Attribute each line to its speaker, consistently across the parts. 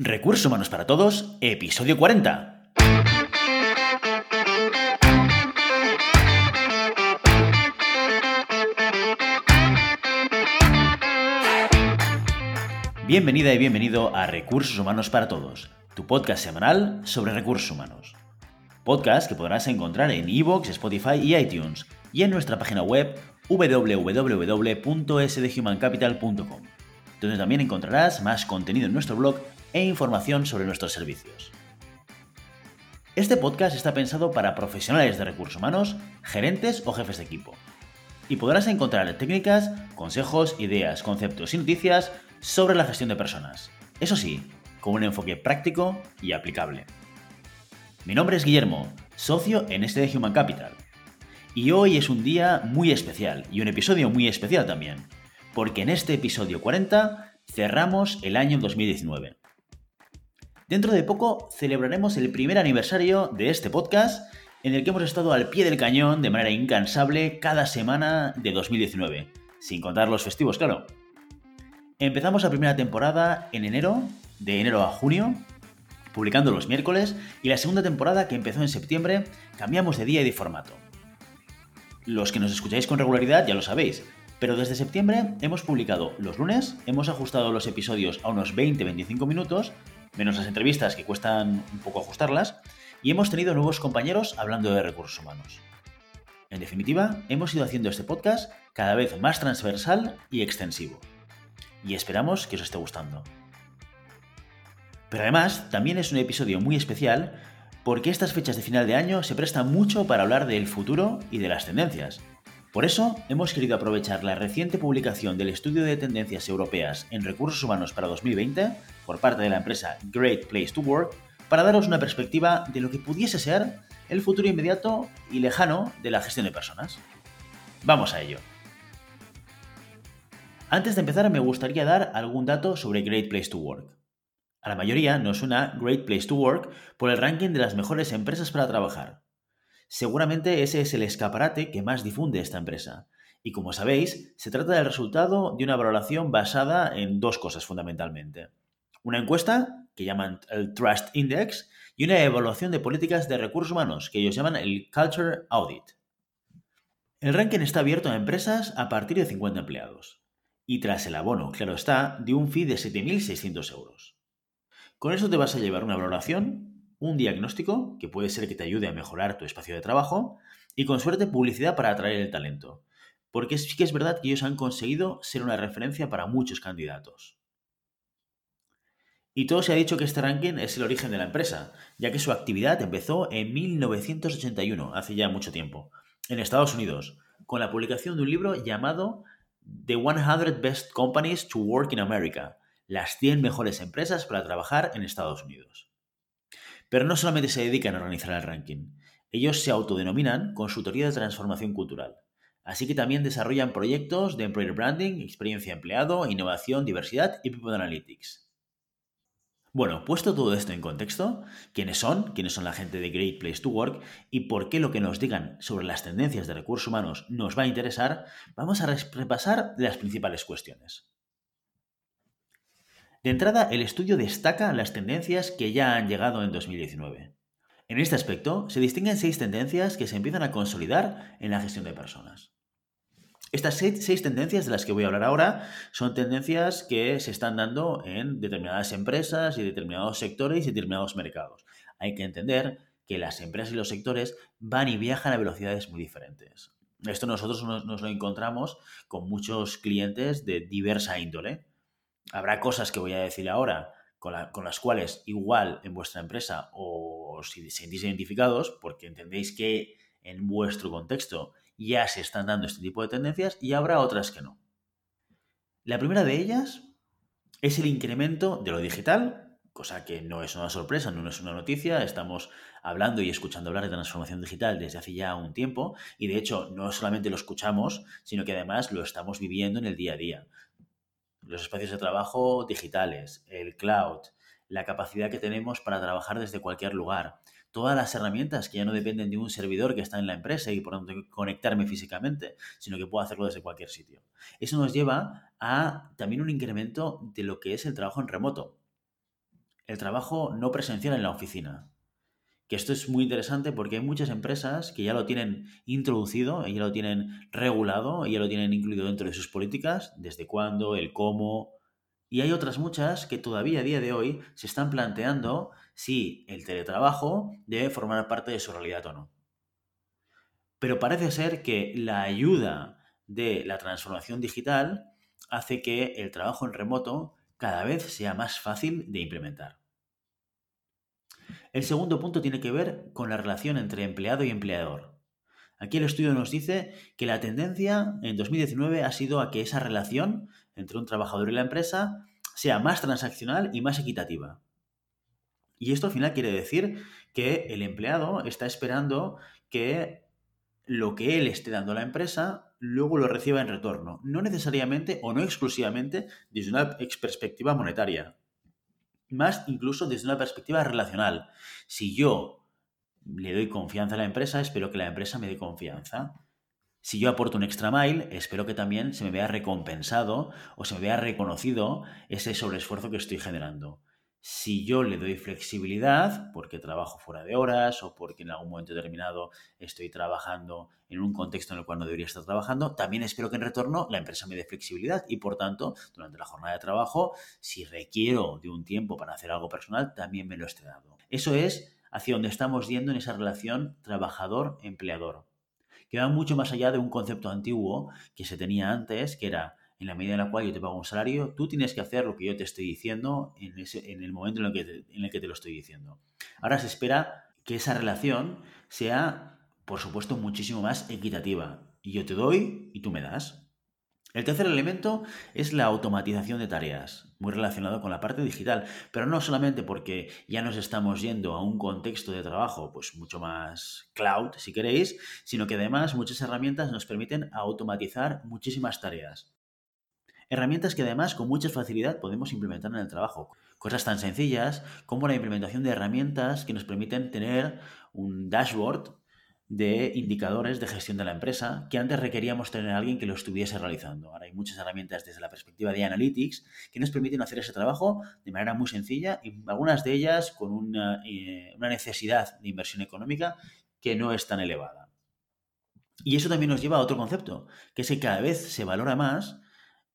Speaker 1: Recursos Humanos para Todos, episodio 40. Bienvenida y bienvenido a Recursos Humanos para Todos, tu podcast semanal sobre recursos humanos. Podcast que podrás encontrar en iVoox, Spotify y iTunes y en nuestra página web www.sdhumancapital.com, donde también encontrarás más contenido en nuestro blog e información sobre nuestros servicios. Este podcast está pensado para profesionales de recursos humanos, gerentes o jefes de equipo. Y podrás encontrar técnicas, consejos, ideas, conceptos y noticias sobre la gestión de personas. Eso sí, con un enfoque práctico y aplicable. Mi nombre es Guillermo, socio en este de Human Capital. Y hoy es un día muy especial y un episodio muy especial también, porque en este episodio 40 cerramos el año 2019. Dentro de poco celebraremos el primer aniversario de este podcast en el que hemos estado al pie del cañón de manera incansable cada semana de 2019, sin contar los festivos, claro. Empezamos la primera temporada en enero, de enero a junio, publicando los miércoles, y la segunda temporada, que empezó en septiembre, cambiamos de día y de formato. Los que nos escucháis con regularidad ya lo sabéis, pero desde septiembre hemos publicado los lunes, hemos ajustado los episodios a unos 20-25 minutos menos las entrevistas que cuestan un poco ajustarlas, y hemos tenido nuevos compañeros hablando de recursos humanos. En definitiva, hemos ido haciendo este podcast cada vez más transversal y extensivo. Y esperamos que os esté gustando. Pero además, también es un episodio muy especial porque estas fechas de final de año se prestan mucho para hablar del futuro y de las tendencias, por eso, hemos querido aprovechar la reciente publicación del Estudio de Tendencias Europeas en Recursos Humanos para 2020 por parte de la empresa Great Place to Work para daros una perspectiva de lo que pudiese ser el futuro inmediato y lejano de la gestión de personas. Vamos a ello. Antes de empezar, me gustaría dar algún dato sobre Great Place to Work. A la mayoría nos suena Great Place to Work por el ranking de las mejores empresas para trabajar, Seguramente ese es el escaparate que más difunde esta empresa. Y como sabéis, se trata del resultado de una valoración basada en dos cosas fundamentalmente. Una encuesta, que llaman el Trust Index, y una evaluación de políticas de recursos humanos, que ellos llaman el Culture Audit. El ranking está abierto a empresas a partir de 50 empleados. Y tras el abono, claro está, de un fee de 7.600 euros. Con eso te vas a llevar una valoración un diagnóstico que puede ser que te ayude a mejorar tu espacio de trabajo y con suerte publicidad para atraer el talento. Porque sí que es verdad que ellos han conseguido ser una referencia para muchos candidatos. Y todo se ha dicho que este ranking es el origen de la empresa, ya que su actividad empezó en 1981, hace ya mucho tiempo, en Estados Unidos, con la publicación de un libro llamado The 100 Best Companies to Work in America, las 100 mejores empresas para trabajar en Estados Unidos. Pero no solamente se dedican a organizar el ranking, ellos se autodenominan consultoría de transformación cultural. Así que también desarrollan proyectos de employer branding, experiencia empleado, innovación, diversidad y people analytics. Bueno, puesto todo esto en contexto, ¿quiénes son? ¿Quiénes son la gente de Great Place to Work? ¿Y por qué lo que nos digan sobre las tendencias de recursos humanos nos va a interesar? Vamos a repasar las principales cuestiones. De entrada, el estudio destaca las tendencias que ya han llegado en 2019. En este aspecto, se distinguen seis tendencias que se empiezan a consolidar en la gestión de personas. Estas seis, tendencias de las que voy a hablar ahora son tendencias que se están dando en determinadas empresas y determinados sectores y determinados mercados. Hay que entender que las empresas y los sectores van y viajan a velocidades muy diferentes. Esto nosotros nos lo encontramos con muchos clientes de diversa índole. Habrá cosas que voy a decir ahora con, las cuales igual en vuestra empresa o si sentís identificados, porque entendéis que en vuestro contexto ya se están dando este tipo de tendencias y habrá otras que no. La primera de ellas es el incremento de lo digital, cosa que no es una sorpresa, no es una noticia, estamos hablando y escuchando hablar de transformación digital desde hace ya un tiempo y de hecho no solamente lo escuchamos, sino que además lo estamos viviendo en el día a día los espacios de trabajo digitales, el cloud, la capacidad que tenemos para trabajar desde cualquier lugar, todas las herramientas que ya no dependen de un servidor que está en la empresa y por tanto conectarme físicamente, sino que puedo hacerlo desde cualquier sitio. Eso nos lleva a también un incremento de lo que es el trabajo en remoto. el trabajo no presencial en la oficina. Que esto es muy interesante porque hay muchas empresas que ya lo tienen introducido, ya lo tienen regulado, ya lo tienen incluido dentro de sus políticas, desde cuándo, el cómo. Y hay otras muchas que todavía a día de hoy se están planteando si el teletrabajo debe formar parte de su realidad o no. Pero parece ser que la ayuda de la transformación digital hace que el trabajo en remoto cada vez sea más fácil de implementar. El segundo punto tiene que ver con la relación entre empleado y empleador. Aquí el estudio nos dice que la tendencia en 2019 ha sido a que esa relación entre un trabajador y la empresa sea más transaccional y más equitativa. Y esto al final quiere decir que el empleado está esperando que lo que él esté dando a la empresa luego lo reciba en retorno, no necesariamente o no exclusivamente desde una perspectiva monetaria, más incluso desde una perspectiva relacional. Si yo le doy confianza a la empresa, espero que la empresa me dé confianza. Si yo aporto un extra mile, espero que también se me vea recompensado o se me vea reconocido ese sobreesfuerzo que estoy generando. Si yo le doy flexibilidad, porque trabajo fuera de horas o porque en algún momento determinado estoy trabajando en un contexto en el cual no debería estar trabajando, también espero que en retorno la empresa me dé flexibilidad y por tanto, durante la jornada de trabajo, si requiero de un tiempo para hacer algo personal, también me lo esté dando. Eso es hacia donde estamos yendo en esa relación trabajador-empleador, que va mucho más allá de un concepto antiguo que se tenía antes, que era en la medida en la cual yo te pago un salario, tú tienes que hacer lo que yo te estoy diciendo en, ese, en el momento en el, que te, en el que te lo estoy diciendo. Ahora se espera que esa relación sea, por supuesto, muchísimo más equitativa. Y yo te doy y tú me das. El tercer elemento es la automatización de tareas, muy relacionado con la parte digital, pero no solamente porque ya nos estamos yendo a un contexto de trabajo pues mucho más cloud, si queréis, sino que además muchas herramientas nos permiten automatizar muchísimas tareas. Herramientas que además con mucha facilidad podemos implementar en el trabajo. Cosas tan sencillas como la implementación de herramientas que nos permiten tener un dashboard de indicadores de gestión de la empresa que antes requeríamos tener a alguien que lo estuviese realizando. Ahora hay muchas herramientas desde la perspectiva de Analytics que nos permiten hacer ese trabajo de manera muy sencilla y algunas de ellas con una, eh, necesidad de inversión económica que no es tan elevada. Y eso también nos lleva a otro concepto, que es que cada vez se valora más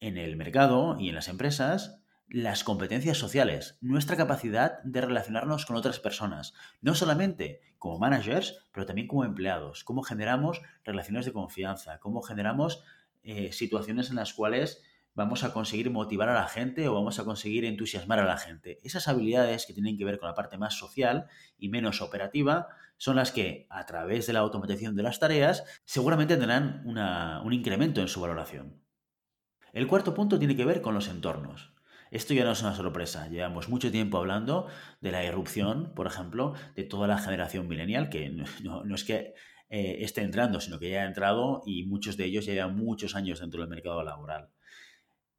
Speaker 1: en el mercado y en las empresas las competencias sociales, nuestra capacidad de relacionarnos con otras personas, no solamente como managers, pero también como empleados, cómo generamos relaciones de confianza, cómo generamos eh, situaciones en las cuales vamos a conseguir motivar a la gente o vamos a conseguir entusiasmar a la gente. Esas habilidades que tienen que ver con la parte más social y menos operativa son las que, a través de la automatización de las tareas, seguramente tendrán un incremento en su valoración. El cuarto punto tiene que ver con los entornos. Esto ya no es una sorpresa. Llevamos mucho tiempo hablando de la irrupción, por ejemplo, de toda la generación millennial, que no, es que eh, esté entrando, sino que ya ha entrado y muchos de ellos ya llevan muchos años dentro del mercado laboral.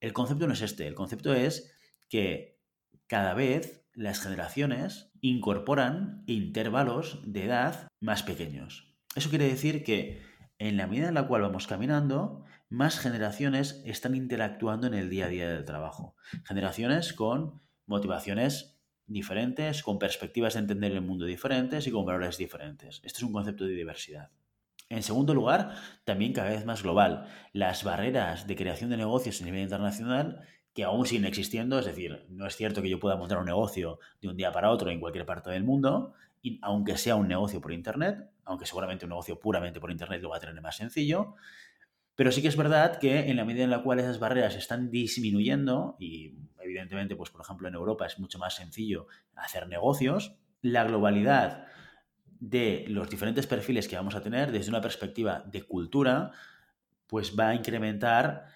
Speaker 1: El concepto no es este. El concepto es que cada vez las generaciones incorporan intervalos de edad más pequeños. Eso quiere decir que en la medida en la cual vamos caminando, más generaciones están interactuando en el día a día del trabajo. Generaciones con motivaciones diferentes, con perspectivas de entender el mundo diferentes y con valores diferentes. Esto es un concepto de diversidad. En segundo lugar, también cada vez más global, las barreras de creación de negocios a nivel internacional que aún siguen existiendo, es decir, no es cierto que yo pueda montar un negocio de un día para otro en cualquier parte del mundo, y aunque sea un negocio por Internet, aunque seguramente un negocio puramente por Internet lo va a tener más sencillo, pero sí que es verdad que en la medida en la cual esas barreras están disminuyendo, y evidentemente, pues por ejemplo en Europa es mucho más sencillo hacer negocios, la globalidad de los diferentes perfiles que vamos a tener desde una perspectiva de cultura, pues va a incrementar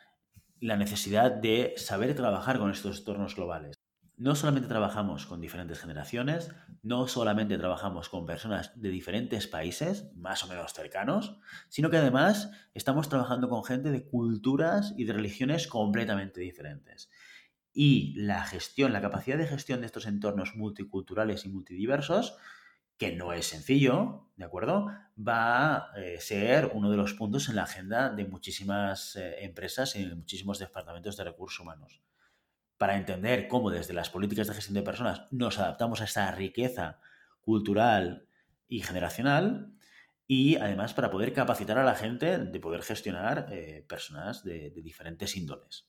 Speaker 1: la necesidad de saber trabajar con estos entornos globales no solamente trabajamos con diferentes generaciones, no solamente trabajamos con personas de diferentes países, más o menos cercanos, sino que además estamos trabajando con gente de culturas y de religiones completamente diferentes. Y la gestión, la capacidad de gestión de estos entornos multiculturales y multidiversos, que no es sencillo, ¿de acuerdo? Va a eh, ser uno de los puntos en la agenda de muchísimas eh, empresas y de muchísimos departamentos de recursos humanos. Para entender cómo desde las políticas de gestión de personas nos adaptamos a esta riqueza cultural y generacional y además para poder capacitar a la gente de poder gestionar eh, personas de, de diferentes índoles.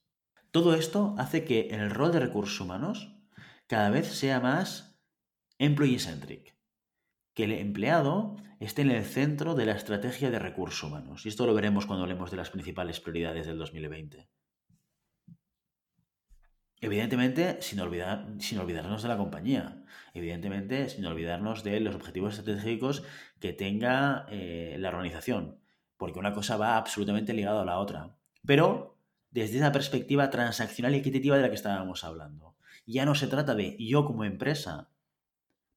Speaker 1: Todo esto hace que el rol de recursos humanos cada vez sea más employee-centric, que el empleado esté en el centro de la estrategia de recursos humanos. Y esto lo veremos cuando hablemos de las principales prioridades del 2020. Evidentemente, sin, olvidar, sin olvidarnos de la compañía. Evidentemente, sin olvidarnos de los objetivos estratégicos que tenga eh, la organización. Porque una cosa va absolutamente ligada a la otra. Pero desde esa perspectiva transaccional y equitativa de la que estábamos hablando. Ya no se trata de yo como empresa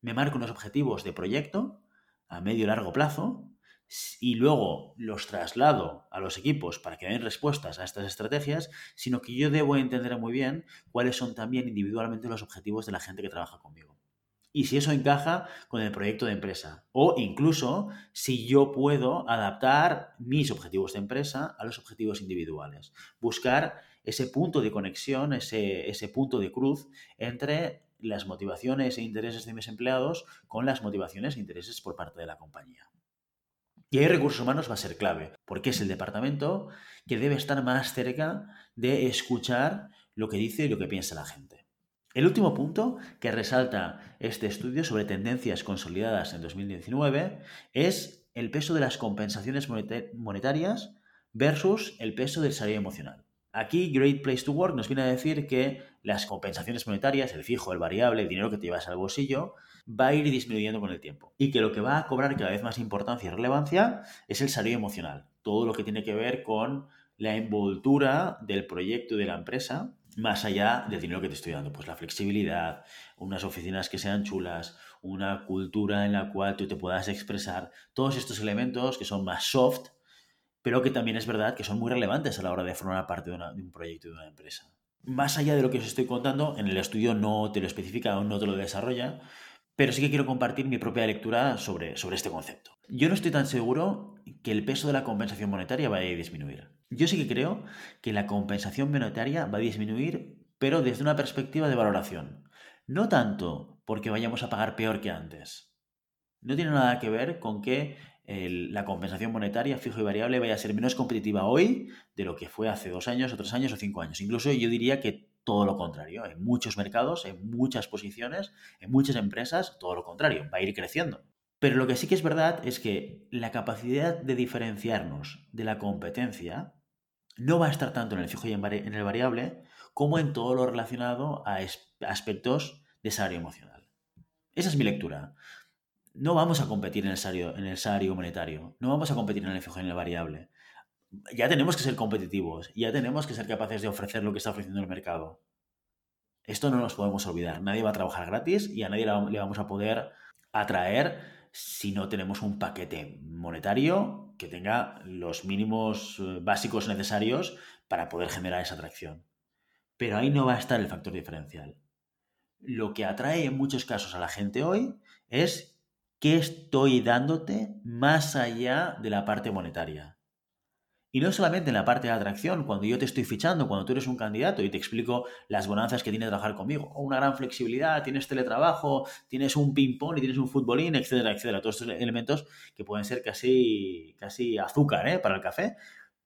Speaker 1: me marco unos objetivos de proyecto a medio y largo plazo y luego los traslado a los equipos para que den respuestas a estas estrategias, sino que yo debo entender muy bien cuáles son también individualmente los objetivos de la gente que trabaja conmigo. Y si eso encaja con el proyecto de empresa. O incluso si yo puedo adaptar mis objetivos de empresa a los objetivos individuales. Buscar ese punto de conexión, ese, ese punto de cruz entre las motivaciones e intereses de mis empleados con las motivaciones e intereses por parte de la compañía. Y ahí recursos humanos va a ser clave, porque es el departamento que debe estar más cerca de escuchar lo que dice y lo que piensa la gente. El último punto que resalta este estudio sobre tendencias consolidadas en 2019 es el peso de las compensaciones monetarias versus el peso del salario emocional. Aquí Great Place to Work nos viene a decir que las compensaciones monetarias, el fijo, el variable, el dinero que te llevas al bolsillo, va a ir disminuyendo con el tiempo. Y que lo que va a cobrar cada vez más importancia y relevancia es el salario emocional. Todo lo que tiene que ver con la envoltura del proyecto y de la empresa, más allá del dinero que te estoy dando. Pues la flexibilidad, unas oficinas que sean chulas, una cultura en la cual tú te puedas expresar, todos estos elementos que son más soft, pero que también es verdad que son muy relevantes a la hora de formar parte de, un proyecto de una empresa. Más allá de lo que os estoy contando, en el estudio no te lo especifica o no te lo desarrolla, pero sí que quiero compartir mi propia lectura sobre, sobre este concepto. Yo no estoy tan seguro que el peso de la compensación monetaria vaya a disminuir. Yo sí que creo que la compensación monetaria va a disminuir, pero desde una perspectiva de valoración. No tanto porque vayamos a pagar peor que antes. No tiene nada que ver con que la compensación monetaria fijo y variable vaya a ser menos competitiva hoy de lo que fue hace dos años, o tres años o cinco años. Incluso yo diría que todo lo contrario. En muchos mercados, en muchas posiciones, en muchas empresas, todo lo contrario, va a ir creciendo. Pero lo que sí que es verdad es que la capacidad de diferenciarnos de la competencia no va a estar tanto en el fijo y en el variable como en todo lo relacionado a aspectos de salario emocional. Esa es mi lectura no vamos a competir en el salario, en el salario monetario, no vamos a competir en el fijo en el variable. Ya tenemos que ser competitivos, ya tenemos que ser capaces de ofrecer lo que está ofreciendo el mercado. Esto no nos podemos olvidar. Nadie va a trabajar gratis y a nadie le vamos a poder atraer si no tenemos un paquete monetario que tenga los mínimos eh, básicos necesarios para poder generar esa atracción. Pero ahí no va a estar el factor diferencial. Lo que atrae en muchos casos a la gente hoy es ¿Qué estoy dándote más allá de la parte monetaria? Y no solamente en la parte de atracción, cuando yo te estoy fichando, cuando tú eres un candidato y te explico las bonanzas que tiene trabajar conmigo, o una gran flexibilidad, tienes teletrabajo, tienes un ping-pong y tienes un futbolín, etcétera, etcétera. Todos estos elementos que pueden ser casi, casi azúcar ¿eh? para el café,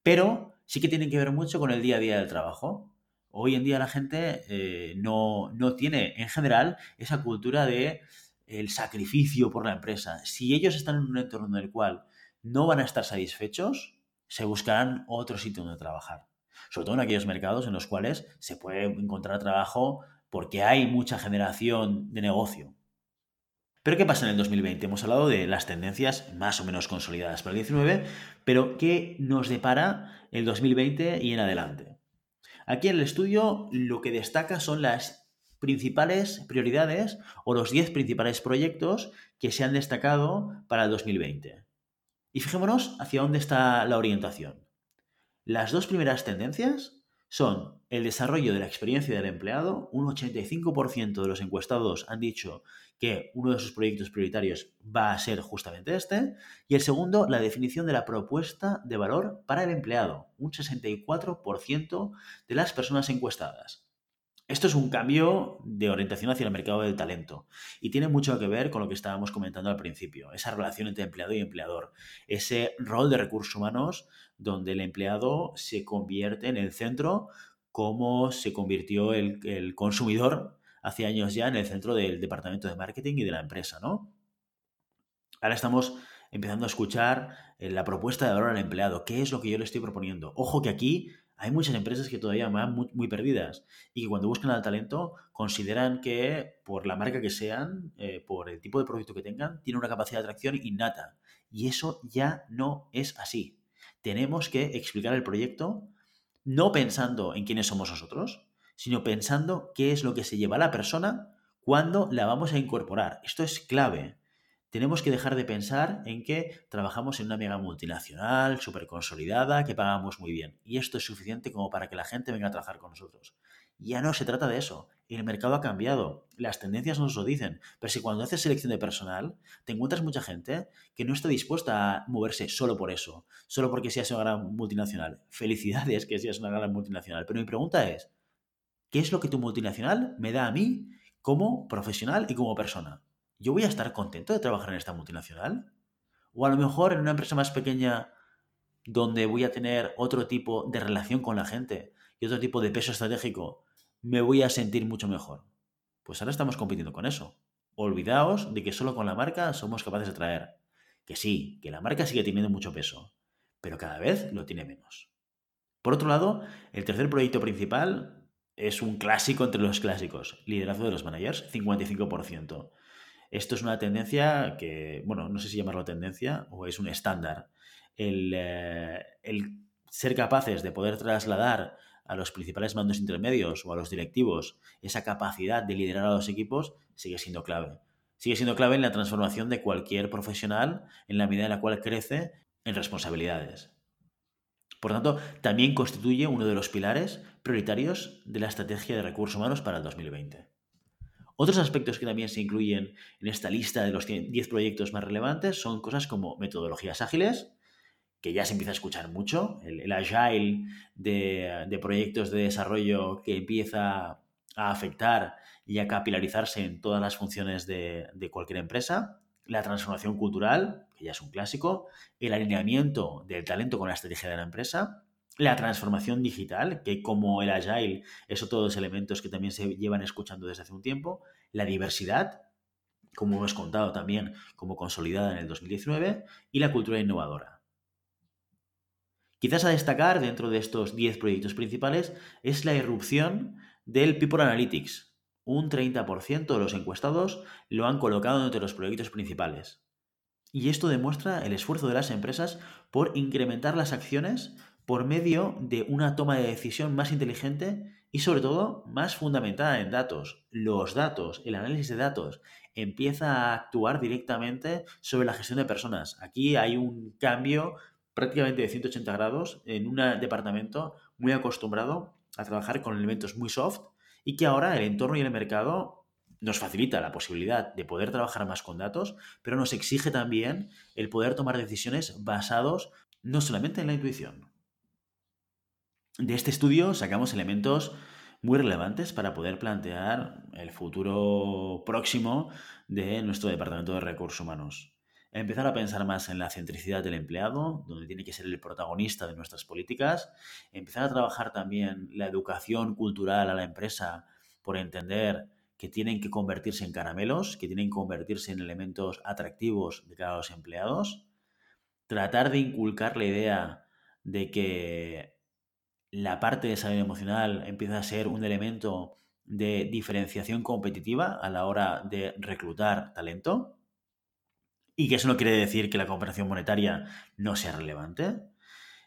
Speaker 1: pero sí que tienen que ver mucho con el día a día del trabajo. Hoy en día la gente eh, no, no tiene en general esa cultura de el sacrificio por la empresa, si ellos están en un entorno en el cual no van a estar satisfechos, se buscarán otro sitio donde trabajar. Sobre todo en aquellos mercados en los cuales se puede encontrar trabajo porque hay mucha generación de negocio. Pero ¿qué pasa en el 2020? Hemos hablado de las tendencias más o menos consolidadas para el 19, pero ¿qué nos depara el 2020 y en adelante? Aquí en el estudio lo que destaca son las principales prioridades o los 10 principales proyectos que se han destacado para el 2020. Y fijémonos hacia dónde está la orientación. Las dos primeras tendencias son el desarrollo de la experiencia del empleado. Un 85% de los encuestados han dicho que uno de sus proyectos prioritarios va a ser justamente este. Y el segundo, la definición de la propuesta de valor para el empleado. Un 64% de las personas encuestadas. Esto es un cambio de orientación hacia el mercado del talento y tiene mucho que ver con lo que estábamos comentando al principio, esa relación entre empleado y empleador, ese rol de recursos humanos donde el empleado se convierte en el centro como se convirtió el, consumidor hace años ya en el centro del departamento de marketing y de la empresa, ¿no? Ahora estamos empezando a escuchar eh, la propuesta de valor al empleado. ¿Qué es lo que yo le estoy proponiendo? Ojo que aquí hay muchas empresas que todavía van muy, perdidas y que cuando buscan al talento consideran que por la marca que sean, eh, por el tipo de producto que tengan, tiene una capacidad de atracción innata. Y eso ya no es así. Tenemos que explicar el proyecto no pensando en quiénes somos nosotros, sino pensando qué es lo que se lleva a la persona cuando la vamos a incorporar. Esto es clave tenemos que dejar de pensar en que trabajamos en una mega multinacional, súper consolidada, que pagamos muy bien. Y esto es suficiente como para que la gente venga a trabajar con nosotros. Ya no se trata de eso. El mercado ha cambiado. Las tendencias nos lo dicen. Pero si cuando haces selección de personal, te encuentras mucha gente que no está dispuesta a moverse solo por eso, solo porque seas una gran multinacional. Felicidades que seas una gran multinacional. Pero mi pregunta es, ¿qué es lo que tu multinacional me da a mí como profesional y como persona? ¿Yo voy a estar contento de trabajar en esta multinacional? O a lo mejor en una empresa más pequeña donde voy a tener otro tipo de relación con la gente y otro tipo de peso estratégico, me voy a sentir mucho mejor. Pues ahora estamos compitiendo con eso. Olvidaos de que solo con la marca somos capaces de traer. Que sí, que la marca sigue teniendo mucho peso, pero cada vez lo tiene menos. Por otro lado, el tercer proyecto principal es un clásico entre los clásicos, liderazgo de los managers, 55%. Esto es una tendencia que, bueno, no sé si llamarlo tendencia o es un estándar. Eh, el, ser capaces de poder trasladar a los principales mandos intermedios o a los directivos esa capacidad de liderar a los equipos sigue siendo clave. Sigue siendo clave en la transformación de cualquier profesional en la medida en la cual crece en responsabilidades. Por tanto, también constituye uno de los pilares prioritarios de la estrategia de recursos humanos para el 2020. Otros aspectos que también se incluyen en esta lista de los 10 proyectos más relevantes son cosas como metodologías ágiles, que ya se empieza a escuchar mucho, el, agile de, proyectos de desarrollo que empieza a afectar y a capilarizarse en todas las funciones de, de cualquier empresa, la transformación cultural, que ya es un clásico, el alineamiento del talento con la estrategia de la empresa, la transformación digital, que como el agile, eso todos los elementos que también se llevan escuchando desde hace un tiempo, la diversidad, como hemos contado también como consolidada en el 2019, y la cultura innovadora. Quizás a destacar dentro de estos 10 proyectos principales es la irrupción del People Analytics. Un 30% de los encuestados lo han colocado entre los proyectos principales. Y esto demuestra el esfuerzo de las empresas por incrementar las acciones por medio de una toma de decisión más inteligente y sobre todo más fundamentada en datos. Los datos, el análisis de datos, empieza a actuar directamente sobre la gestión de personas. Aquí hay un cambio prácticamente de 180 grados en un departamento muy acostumbrado a trabajar con elementos muy soft y que ahora el entorno y el mercado nos facilita la posibilidad de poder trabajar más con datos, pero nos exige también el poder tomar decisiones basados no solamente en la intuición, de este estudio sacamos elementos muy relevantes para poder plantear el futuro próximo de nuestro Departamento de Recursos Humanos. Empezar a pensar más en la centricidad del empleado, donde tiene que ser el protagonista de nuestras políticas. Empezar a trabajar también la educación cultural a la empresa por entender que tienen que convertirse en caramelos, que tienen que convertirse en elementos atractivos de cada los empleados. Tratar de inculcar la idea de que la parte de salud emocional empieza a ser un elemento de diferenciación competitiva a la hora de reclutar talento y que eso no quiere decir que la comparación monetaria no sea relevante.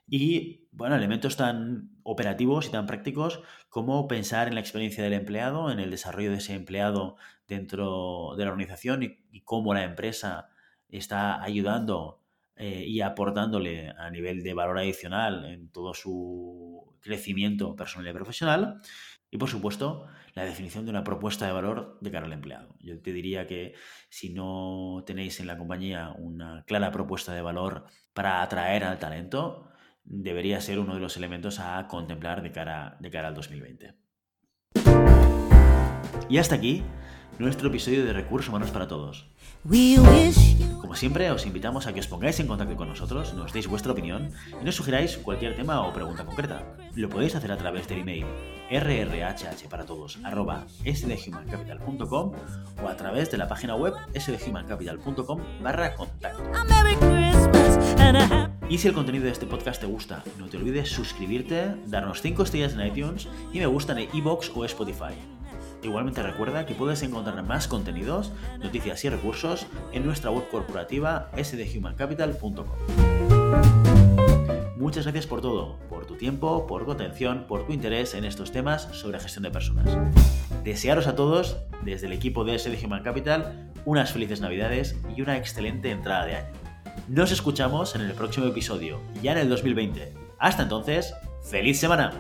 Speaker 1: Y, bueno, elementos tan operativos y tan prácticos como pensar en la experiencia del empleado, en el desarrollo de ese empleado dentro de la organización y, y cómo la empresa está ayudando eh, y aportándole a nivel de valor adicional en todo su crecimiento personal y profesional. Y por supuesto, la definición de una propuesta de valor de cara al empleado. Yo te diría que si no tenéis en la compañía una clara propuesta de valor para atraer al talento, debería ser uno de los elementos a contemplar de cara, de cara al 2020. Y hasta aquí nuestro episodio de Recursos Humanos para Todos. Como siempre, os invitamos a que os pongáis en contacto con nosotros, nos deis vuestra opinión y nos sugiráis cualquier tema o pregunta concreta. Lo podéis hacer a través del email rrhhparatodos.sdhumancapital.com o a través de la página web sdhumancapital.com barra contacto. Y si el contenido de este podcast te gusta, no te olvides suscribirte, darnos 5 estrellas en iTunes y me gusta en iVoox o Spotify. Igualmente recuerda que puedes encontrar más contenidos, noticias y recursos en nuestra web corporativa sdhumancapital.com. Muchas gracias por todo, por tu tiempo, por tu atención, por tu interés en estos temas sobre gestión de personas. Desearos a todos, desde el equipo de SD Human Capital, unas felices navidades y una excelente entrada de año. Nos escuchamos en el próximo episodio, ya en el 2020. Hasta entonces, ¡feliz semana!